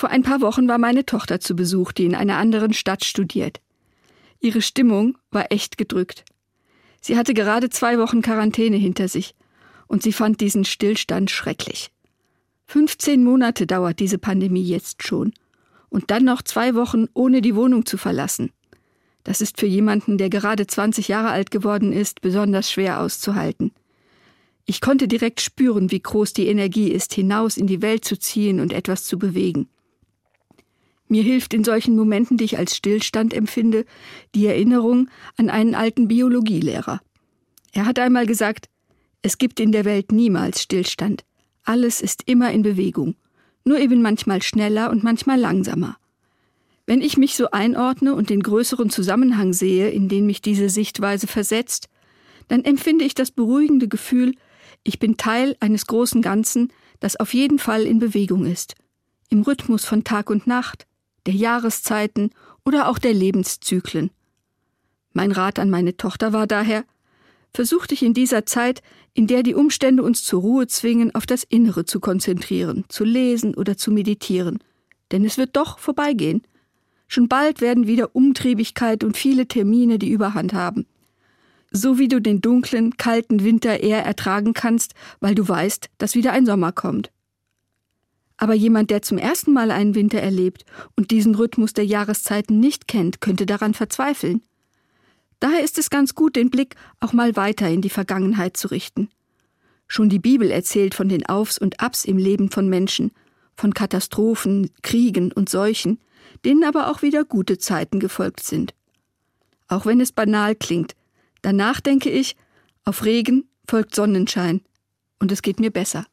Vor ein paar Wochen war meine Tochter zu Besuch, die in einer anderen Stadt studiert. Ihre Stimmung war echt gedrückt. Sie hatte gerade zwei Wochen Quarantäne hinter sich und sie fand diesen Stillstand schrecklich. 15 Monate dauert diese Pandemie jetzt schon und dann noch zwei Wochen ohne die Wohnung zu verlassen. Das ist für jemanden, der gerade 20 Jahre alt geworden ist, besonders schwer auszuhalten. Ich konnte direkt spüren, wie groß die Energie ist, hinaus in die Welt zu ziehen und etwas zu bewegen. Mir hilft in solchen Momenten, die ich als Stillstand empfinde, die Erinnerung an einen alten Biologielehrer. Er hat einmal gesagt, es gibt in der Welt niemals Stillstand. Alles ist immer in Bewegung, nur eben manchmal schneller und manchmal langsamer. Wenn ich mich so einordne und den größeren Zusammenhang sehe, in den mich diese Sichtweise versetzt, dann empfinde ich das beruhigende Gefühl, ich bin Teil eines großen Ganzen, das auf jeden Fall in Bewegung ist, im Rhythmus von Tag und Nacht, der Jahreszeiten oder auch der Lebenszyklen. Mein Rat an meine Tochter war daher, versuch dich in dieser Zeit, in der die Umstände uns zur Ruhe zwingen, auf das Innere zu konzentrieren, zu lesen oder zu meditieren. Denn es wird doch vorbeigehen. Schon bald werden wieder Umtriebigkeit und viele Termine die Überhand haben. So wie du den dunklen, kalten Winter eher ertragen kannst, weil du weißt, dass wieder ein Sommer kommt. Aber jemand, der zum ersten Mal einen Winter erlebt und diesen Rhythmus der Jahreszeiten nicht kennt, könnte daran verzweifeln. Daher ist es ganz gut, den Blick auch mal weiter in die Vergangenheit zu richten. Schon die Bibel erzählt von den Aufs und Abs im Leben von Menschen, von Katastrophen, Kriegen und Seuchen, denen aber auch wieder gute Zeiten gefolgt sind. Auch wenn es banal klingt, danach denke ich, auf Regen folgt Sonnenschein, und es geht mir besser.